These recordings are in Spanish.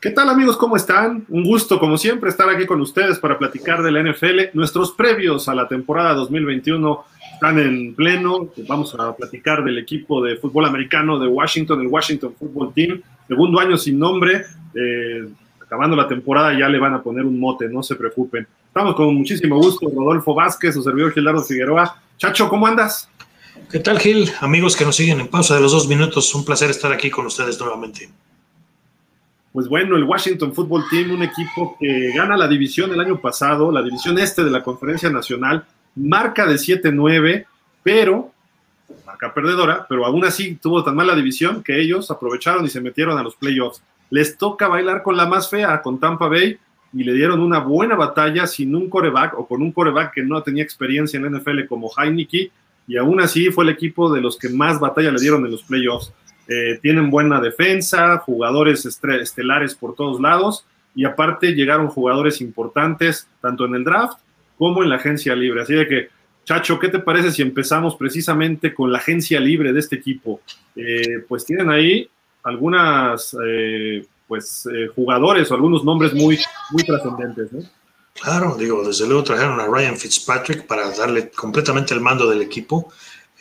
¿Qué tal amigos? ¿Cómo están? Un gusto, como siempre, estar aquí con ustedes para platicar de la NFL. Nuestros previos a la temporada 2021 están en pleno. Vamos a platicar del equipo de fútbol americano de Washington, el Washington Football Team. Segundo año sin nombre. Eh, acabando la temporada ya le van a poner un mote, no se preocupen. Estamos con muchísimo gusto. Rodolfo Vázquez, su servidor Gilardo Figueroa. Chacho, ¿cómo andas? ¿Qué tal, Gil? Amigos que nos siguen en pausa de los dos minutos, un placer estar aquí con ustedes nuevamente pues bueno, el Washington Football Team, un equipo que gana la división el año pasado, la división este de la Conferencia Nacional, marca de 7-9, pero, marca perdedora, pero aún así tuvo tan mala división que ellos aprovecharon y se metieron a los playoffs. Les toca bailar con la más fea, con Tampa Bay, y le dieron una buena batalla sin un coreback o con un coreback que no tenía experiencia en la NFL como Heineke, y aún así fue el equipo de los que más batalla le dieron en los playoffs. Eh, tienen buena defensa, jugadores estelares por todos lados y aparte llegaron jugadores importantes tanto en el draft como en la agencia libre. Así de que, Chacho, ¿qué te parece si empezamos precisamente con la agencia libre de este equipo? Eh, pues tienen ahí algunas eh, pues, jugadores o algunos nombres muy, muy trascendentes. Claro, digo, desde luego trajeron a Ryan Fitzpatrick para darle completamente el mando del equipo.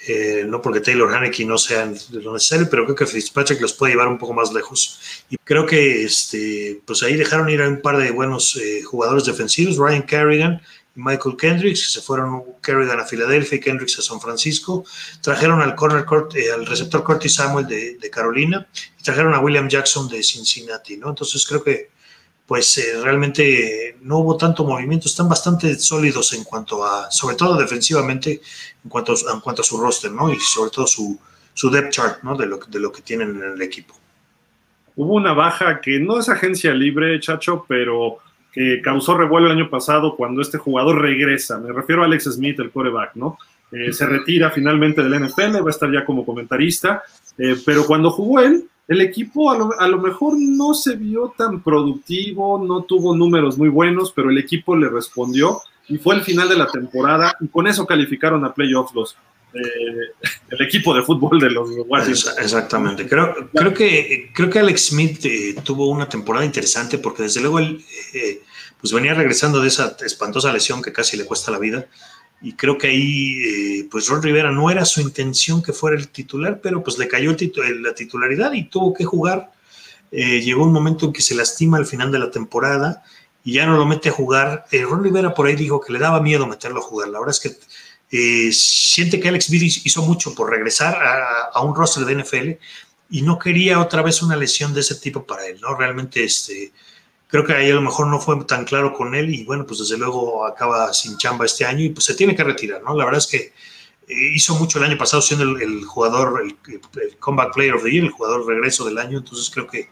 Eh, no porque Taylor Haneke no sea lo necesario, pero creo que Fitzpatrick los puede llevar un poco más lejos. Y creo que este, pues ahí dejaron ir a un par de buenos eh, jugadores defensivos, Ryan Kerrigan y Michael Kendricks, que se fueron Kerrigan a Filadelfia y Kendricks a San Francisco. Trajeron al corner eh, al receptor Curtis Samuel de, de, Carolina y trajeron a William Jackson de Cincinnati, ¿no? Entonces creo que pues eh, realmente no hubo tanto movimiento, están bastante sólidos en cuanto a, sobre todo defensivamente, en cuanto a, su roster, ¿no? Y sobre todo su, su depth chart, ¿no? De lo, de lo que tienen en el equipo. Hubo una baja que no es agencia libre, Chacho, pero que causó revuelo el año pasado cuando este jugador regresa. Me refiero a Alex Smith, el coreback, ¿no? Eh, se retira finalmente del NFL, va a estar ya como comentarista, eh, pero cuando jugó él, el equipo a lo, mejor no se vio tan productivo, no tuvo números muy buenos, pero el equipo le respondió y fue el final de la temporada y con eso calificaron a playoffs los, eh, el equipo de fútbol de los Washington. Exactamente. Creo, creo, que, creo que Alex Smith eh, tuvo una temporada interesante porque desde luego él eh, pues venía regresando de esa espantosa lesión que casi le cuesta la vida y creo que ahí, eh, pues Ron Rivera no era su intención que fuera el titular, pero pues le cayó el la titularidad y tuvo que jugar. Eh, llegó un momento en que se lastima al final de la temporada y ya no lo mete a jugar. Eh, Ron Rivera por ahí dijo que le daba miedo meterlo a jugar. La verdad es que siente que Alex Smith hizo mucho por regresar a, a, un roster de NFL y no quería otra vez una lesión de ese tipo para él, ¿no? Realmente, este creo que ahí a lo mejor no fue tan claro con él y bueno, pues desde luego acaba sin chamba este año y pues se tiene que retirar, ¿no? La verdad es que eh, hizo mucho el año pasado siendo el, jugador, el, Comeback Player of the Year, el jugador regreso del año, entonces creo que,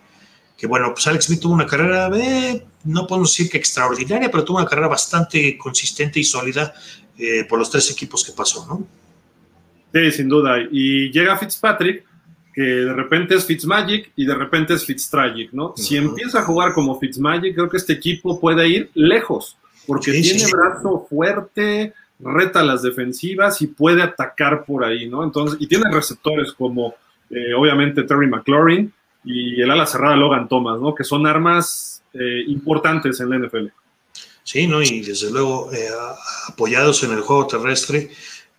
que bueno, pues Alex Smith tuvo una carrera, eh, no podemos decir que extraordinaria, pero tuvo una carrera bastante consistente y sólida eh, por los tres equipos que pasó, ¿no? Sí, sin duda. Y llega Fitzpatrick, que de repente es Fitzmagic y de repente es Fitztragic, ¿no? Si empieza a jugar como Fitzmagic, creo que este equipo puede ir lejos, porque tiene brazo fuerte, reta las defensivas y puede atacar por ahí, ¿no? Entonces, y tiene receptores como, eh, obviamente, Terry McLaurin y el ala cerrada Logan Thomas, ¿no? Que son armas eh, importantes en la NFL. Sí, ¿no? Y desde luego eh, apoyados en el juego terrestre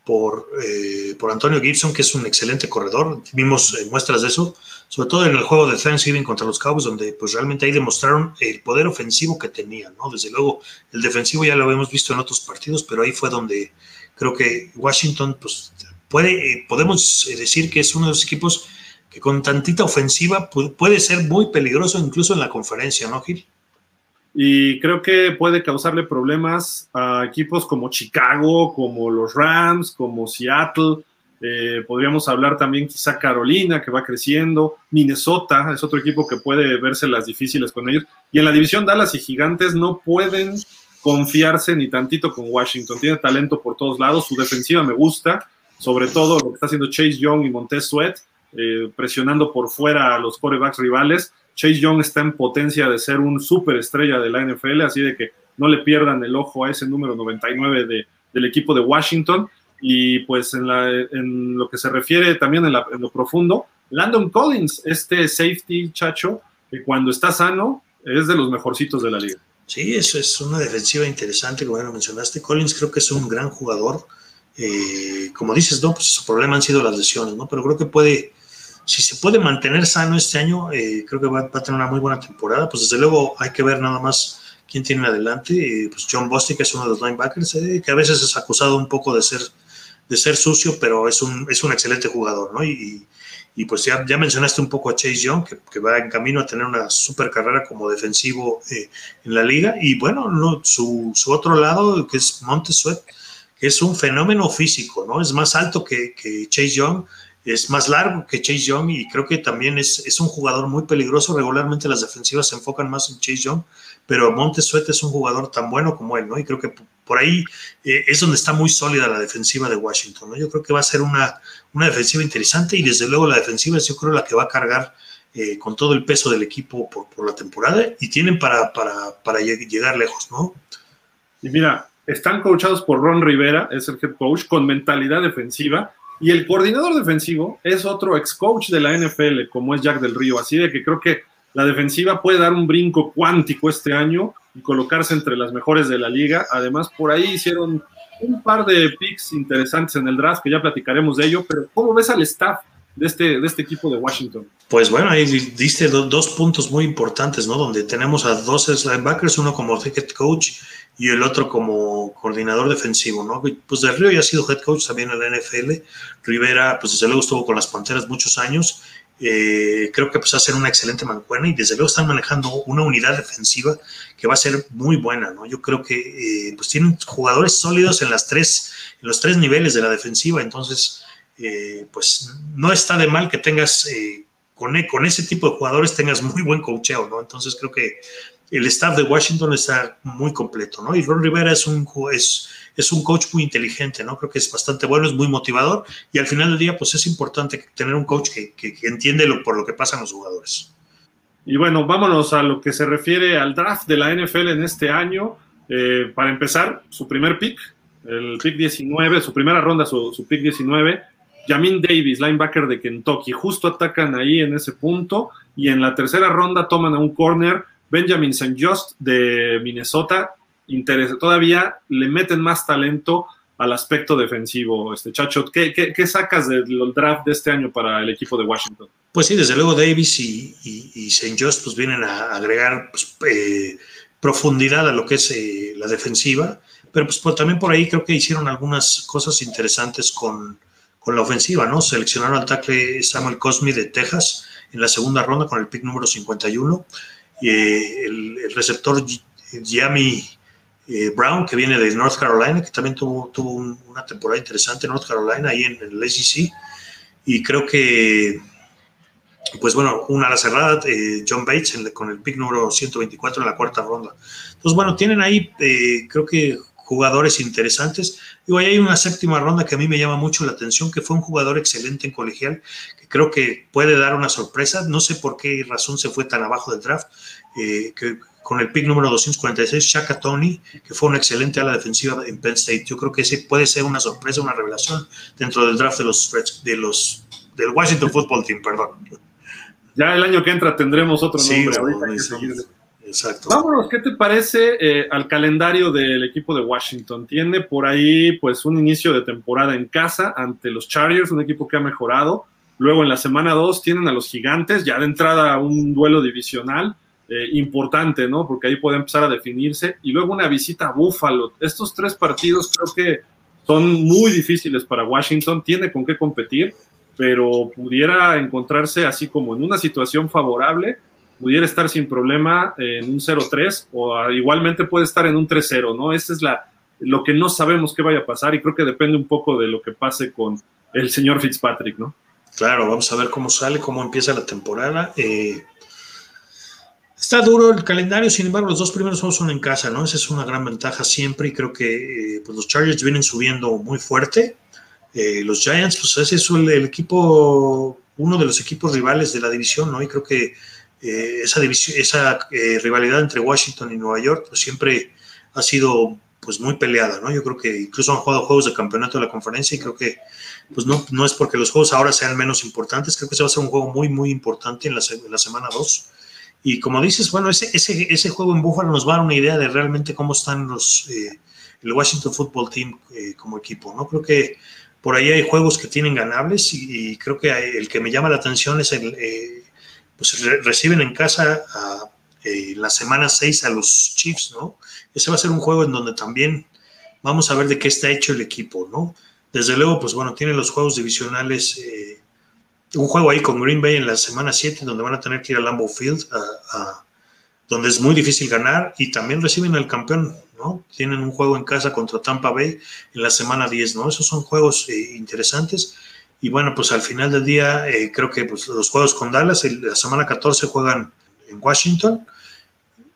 por, eh, por Antonio Gibson, que es un excelente corredor. Vimos eh, muestras de eso, sobre todo en el juego de Thanksgiving contra los Cowboys, donde pues realmente ahí demostraron el poder ofensivo que tenían, ¿no? Desde luego, el defensivo ya lo habíamos visto en otros partidos, pero ahí fue donde creo que Washington, pues, puede, eh, podemos decir que es uno de los equipos que con tantita ofensiva puede ser muy peligroso incluso en la conferencia, ¿no, Gil? Y creo que puede causarle problemas a equipos como Chicago, como los Rams, como Seattle. Eh, podríamos hablar también quizá Carolina, que va creciendo. Minnesota es otro equipo que puede verse las difíciles con ellos. Y en la división Dallas y Gigantes no pueden confiarse ni tantito con Washington. Tiene talento por todos lados. Su defensiva me gusta, sobre todo lo que está haciendo Chase Young y Montez Sweat, eh, presionando por fuera a los corebacks rivales. Chase Young está en potencia de ser un superestrella de la NFL, así de que no le pierdan el ojo a ese número 99 de, del equipo de Washington. Y pues en, lo que se refiere también en, lo profundo, Landon Collins, este safety chacho, que cuando está sano es de los mejorcitos de la liga. Sí, eso es una defensiva interesante, como ya lo mencionaste. Collins creo que es un gran jugador. Eh, como dices, no, pues su problema han sido las lesiones, ¿no? Pero creo que puede, si se puede mantener sano este año, eh, creo que va, a tener una muy buena temporada. Pues desde luego hay que ver nada más quién tiene adelante. Eh, pues John Bostic que es uno de los linebackers, que a veces es acusado un poco de ser, de ser sucio, pero es un, es un excelente jugador, ¿no? Y, y pues ya, ya, mencionaste un poco a Chase Young, que, va en camino a tener una super carrera como defensivo eh, en la liga. Y bueno, no, su, su, otro lado, que es Montesuet, que es un fenómeno físico, ¿no? Es más alto que, Chase Young, es más largo que Chase Young y creo que también es, es, un jugador muy peligroso. Regularmente las defensivas se enfocan más en Chase Young, pero Montesuet es un jugador tan bueno como él, ¿no? Y creo que por ahí eh, es donde está muy sólida la defensiva de Washington, ¿no? Yo creo que va a ser una una defensiva interesante y desde luego la defensiva es yo creo la que va a cargar eh, con todo el peso del equipo por, por la temporada y tienen para, para, para, llegar lejos, ¿no? Y mira, están coachados por Ron Rivera, es el head coach, con mentalidad defensiva, y el coordinador defensivo es otro ex coach de la NFL, como es Jack del Río, así de que creo que la defensiva puede dar un brinco cuántico este año y colocarse entre las mejores de la liga. Además, por ahí hicieron un par de picks interesantes en el draft, que ya platicaremos de ello, pero ¿cómo ves al staff de este, de este equipo de Washington? Pues bueno, ahí diste dos puntos muy importantes, ¿no? Donde tenemos a dos linebackers, uno como head coach y el otro como coordinador defensivo, ¿no? Pues Del Río ya ha sido head coach también en la NFL. Rivera, pues desde luego estuvo con las Panteras muchos años eh, creo que pues, va a ser una excelente mancuerna y desde luego están manejando una unidad defensiva que va a ser muy buena, ¿no? Yo creo que eh, pues tienen jugadores sólidos en las tres, en los tres niveles de la defensiva, entonces eh, pues no está de mal que tengas con, e, con ese tipo de jugadores tengas muy buen cocheo, ¿no? Entonces creo que el staff de Washington está muy completo, ¿no? Y Ron Rivera es un, es, es un coach muy inteligente, ¿no? Creo que es bastante bueno, es muy motivador y al final del día, pues es importante tener un coach que, que, entiende lo, por lo que pasan los jugadores. Y bueno, vámonos a lo que se refiere al draft de la NFL en este año. Eh, para empezar, su primer pick, el pick 19, su primera ronda, su, su pick 19, Jamin Davis, linebacker de Kentucky. Justo atacan ahí en ese punto y en la tercera ronda toman a un corner Benjamin St. Just de Minnesota, interesa, todavía le meten más talento al aspecto defensivo. Este Chacho, ¿qué, qué, sacas del draft de este año para el equipo de Washington? Pues sí, desde luego Davis y, y, St. Just pues vienen a agregar pues, eh, profundidad a lo que es eh, la defensiva, pero pues también por ahí creo que hicieron algunas cosas interesantes con, con la ofensiva, ¿no? Seleccionaron al tackle Samuel Cosme de Texas en la segunda ronda con el pick número 51 eh, el, receptor Giammi eh, Brown, que viene de North Carolina, que también tuvo, tuvo una temporada interesante en North Carolina, ahí en, el SEC. Y creo que, pues bueno, una ala cerrada, eh, John Bates con el pick número 124 en la cuarta ronda. Entonces, bueno, tienen ahí, creo que jugadores interesantes. Y ahí hay una séptima ronda que a mí me llama mucho la atención, que fue un jugador excelente en colegial, que creo que puede dar una sorpresa. No sé por qué razón se fue tan abajo del draft, eh, que con el pick número 246, Shaka Tony, que fue una excelente ala defensiva en Penn State. Yo creo que ese puede ser una sorpresa, una revelación dentro del draft de los, de los del Washington Football Team, perdón. Ya el año que entra tendremos otro nombre. Exacto. Vámonos, ¿qué te parece eh, al calendario del equipo de Washington? Tiene por ahí pues un inicio de temporada en casa ante los Chargers, un equipo que ha mejorado. Luego en la semana 2 tienen a los Gigantes, ya de entrada un duelo divisional eh, importante, ¿no? Porque ahí puede empezar a definirse. Y luego una visita a Buffalo. Estos tres partidos creo que son muy difíciles para Washington, tiene con qué competir, pero pudiera encontrarse así como en una situación favorable pudiera estar sin problema en un 0-3 o igualmente puede estar en un 3-0, ¿no? Ese es la, lo que no sabemos qué vaya a pasar y creo que depende un poco de lo que pase con el señor Fitzpatrick, ¿no? Claro, vamos a ver cómo sale, cómo empieza la temporada. Eh, está duro el calendario, sin embargo, los dos primeros juegos son en casa, ¿no? Esa es una gran ventaja siempre y creo que eh, pues los Chargers vienen subiendo muy fuerte. Eh, los Giants, pues ese es el, equipo, uno de los equipos rivales de la división, ¿no? Y creo que eh, esa, división, esa eh, rivalidad entre Washington y Nueva York pues, siempre ha sido pues muy peleada, ¿no? Yo creo que incluso han jugado juegos de campeonato de la conferencia y creo que pues no, no es porque los juegos ahora sean menos importantes, creo que se va a ser un juego muy, muy importante en la, en la semana 2 Y como dices, bueno, ese, ese, ese juego en Buffalo nos va a dar una idea de realmente cómo están los, eh, el Washington Football Team eh, como equipo, ¿no? Creo que por ahí hay juegos que tienen ganables y, creo que el que me llama la atención es el, eh, pues reciben en casa a, la semana 6 a los Chiefs, ¿no? Ese va a ser un juego en donde también vamos a ver de qué está hecho el equipo, ¿no? Desde luego, pues bueno, tienen los juegos divisionales un juego ahí con Green Bay en la semana 7, donde van a tener que ir a Lambeau Field, donde es muy difícil ganar, y también reciben al campeón, ¿no? Tienen un juego en casa contra Tampa Bay en la semana 10, ¿no? Esos son juegos eh, interesantes. Y bueno, pues al final del día, eh, creo que pues, los juegos con Dallas, la semana 14 juegan en Washington,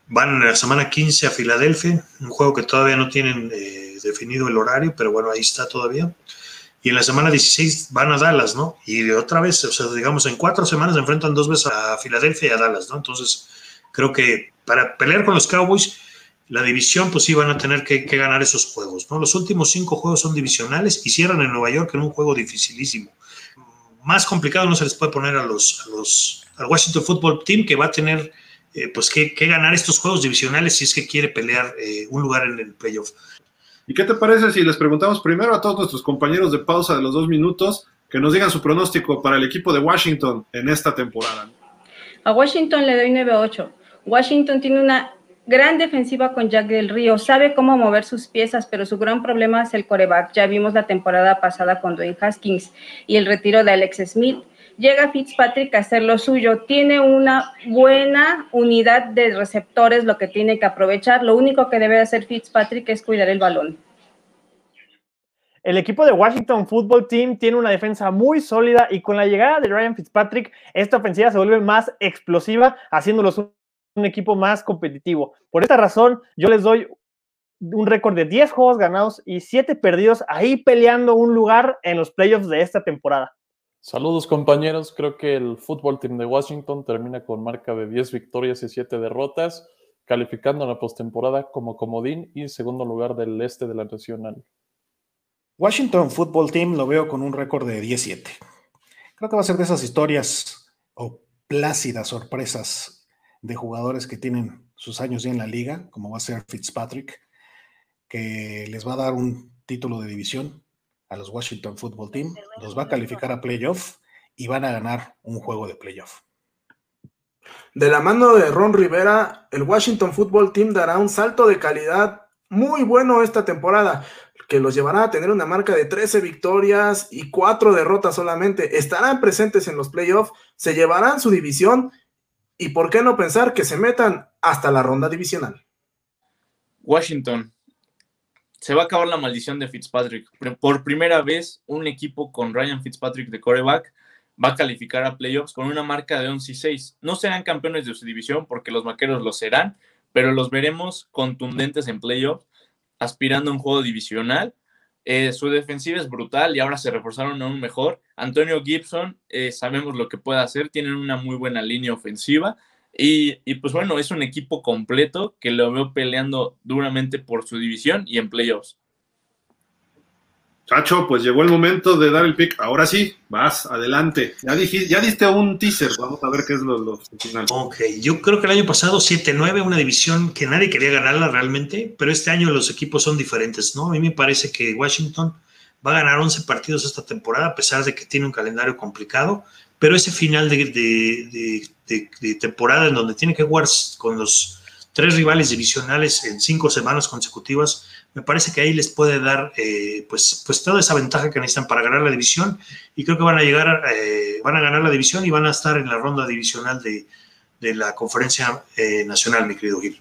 van en la semana 15 a Filadelfia, un juego que todavía no tienen eh, definido el horario, pero bueno, ahí está todavía y en la semana 16 van a Dallas, ¿no? Y otra vez, o sea, digamos, en cuatro semanas se enfrentan dos veces a Filadelfia y a Dallas, ¿no? Entonces, creo que para pelear con los Cowboys, la división, pues sí van a tener que, ganar esos juegos, ¿no? Los últimos cinco juegos son divisionales y cierran en Nueva York en un juego dificilísimo. Más complicado no se les puede poner a los, los al Washington Football Team, que va a tener, eh, pues, que, ganar estos juegos divisionales si es que quiere pelear eh, un lugar en el playoff. ¿Y qué te parece si les preguntamos primero a todos nuestros compañeros de pausa de los dos minutos que nos digan su pronóstico para el equipo de Washington en esta temporada? A Washington le doy 9-8. Washington tiene una gran defensiva con Jack del Río, sabe cómo mover sus piezas, pero su gran problema es el coreback. Ya vimos la temporada pasada con Dwayne Haskins y el retiro de Alex Smith. Llega Fitzpatrick a hacer lo suyo, tiene una buena unidad de receptores, lo que tiene que aprovechar. Lo único que debe hacer Fitzpatrick es cuidar el balón. El equipo de Washington Football Team tiene una defensa muy sólida y con la llegada de Ryan Fitzpatrick, esta ofensiva se vuelve más explosiva, haciéndolos un equipo más competitivo. Por esta razón, yo les doy un récord de 10 juegos ganados y 7 perdidos, ahí peleando un lugar en los playoffs de esta temporada. Saludos compañeros, creo que el fútbol team de Washington termina con marca de 10 victorias y 7 derrotas, calificando la postemporada como comodín y segundo lugar del este de la nacional. Washington Football Team lo veo con un récord de 17. Creo que va a ser de esas historias o plácidas sorpresas de jugadores que tienen sus años ya en la liga, como va a ser Fitzpatrick, que les va a dar un título de división a los Washington Football Team, los va a calificar a playoff y van a ganar un juego de playoff. De la mano de Ron Rivera, el Washington Football Team dará un salto de calidad muy bueno esta temporada, que los llevará a tener una marca de 13 victorias y 4 derrotas solamente. Estarán presentes en los playoffs, se llevarán su división y por qué no pensar que se metan hasta la ronda divisional. Washington, se va a acabar la maldición de Fitzpatrick. Por primera vez, un equipo con Ryan Fitzpatrick de coreback va a calificar a playoffs con una marca de 11 y 6. No serán campeones de su división porque los vaqueros lo serán, pero los veremos contundentes en playoffs, aspirando a un juego divisional. Eh, su defensiva es brutal y ahora se reforzaron aún mejor. Antonio Gibson, eh, sabemos lo que puede hacer, tienen una muy buena línea ofensiva y, pues bueno, es un equipo completo que lo veo peleando duramente por su división y en playoffs. Chacho, pues llegó el momento de dar el pick. Ahora sí, vas, adelante. Ya, dijiste, ya diste un teaser, vamos a ver qué es lo, final. Ok, yo creo que el año pasado 7-9, una división que nadie quería ganarla realmente, pero este año los equipos son diferentes, ¿no? A mí me parece que Washington va a ganar 11 partidos esta temporada, a pesar de que tiene un calendario complicado pero ese final de, temporada en donde tiene que jugar con los tres rivales divisionales en cinco semanas consecutivas, me parece que ahí les puede dar eh, pues, pues toda esa ventaja que necesitan para ganar la división y creo que van a llegar, eh, van a ganar la división y van a estar en la ronda divisional de, la conferencia eh, nacional, mi querido Gil.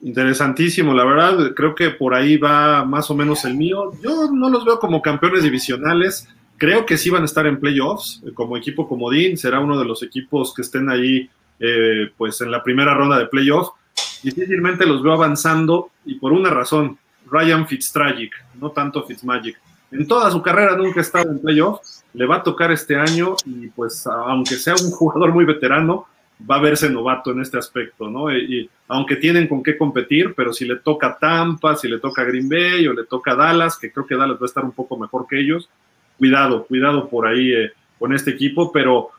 Interesantísimo, la verdad, creo que por ahí va más o menos el mío. Yo no los veo como campeones divisionales, Creo que sí van a estar en playoffs eh, como equipo comodín, será uno de los equipos que estén ahí pues en la primera ronda de playoffs. Difícilmente los veo avanzando y por una razón, Ryan Fitztragic, no tanto Fitzmagic. En toda su carrera nunca ha estado en playoffs, le va a tocar este año y pues aunque sea un jugador muy veterano, va a verse novato en este aspecto, ¿no? Y, aunque tienen con qué competir, pero si le toca Tampa, si le toca Green Bay o le toca Dallas, que creo que Dallas va a estar un poco mejor que ellos, cuidado, cuidado por ahí eh, con este equipo, pero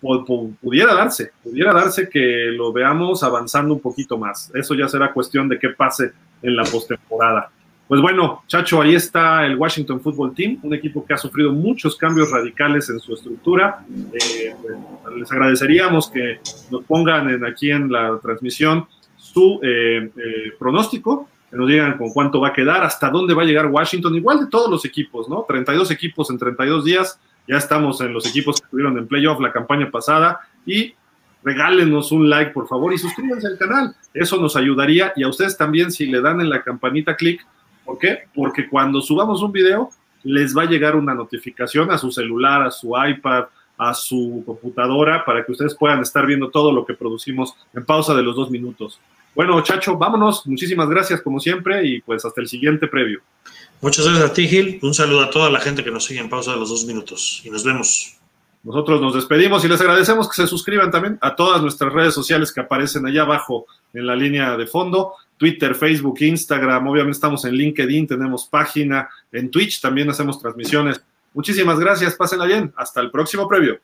pudiera darse, pudiera darse que lo veamos avanzando un poquito más. Eso ya será cuestión de qué pase en la postemporada. Pues bueno, Chacho, ahí está el Washington Football Team, un equipo que ha sufrido muchos cambios radicales en su estructura. Eh, pues, les agradeceríamos que nos pongan en, aquí en la transmisión su eh, eh, pronóstico, que nos digan con cuánto va a quedar, hasta dónde va a llegar Washington, igual de todos los equipos, ¿no? 32 equipos en 32 días, ya estamos en los equipos que estuvieron en playoff la campaña pasada y regálenos un like, por favor, y suscríbanse al canal. Eso nos ayudaría y a ustedes también si le dan en la campanita clic ¿Por qué? Porque cuando subamos un video, les va a llegar una notificación a su celular, a su iPad, a su computadora, para que ustedes puedan estar viendo todo lo que producimos en pausa de los dos minutos. Bueno, Chacho, vámonos. Muchísimas gracias como siempre y pues hasta el siguiente previo. Muchas gracias a ti, Gil. Un saludo a toda la gente que nos sigue en pausa de los dos minutos y nos vemos. Nosotros nos despedimos y les agradecemos que se suscriban también a todas nuestras redes sociales que aparecen allá abajo en la línea de fondo. Twitter, Facebook, Instagram, obviamente estamos en LinkedIn, tenemos página, en Twitch también hacemos transmisiones. Muchísimas gracias, pásenla bien, hasta el próximo previo.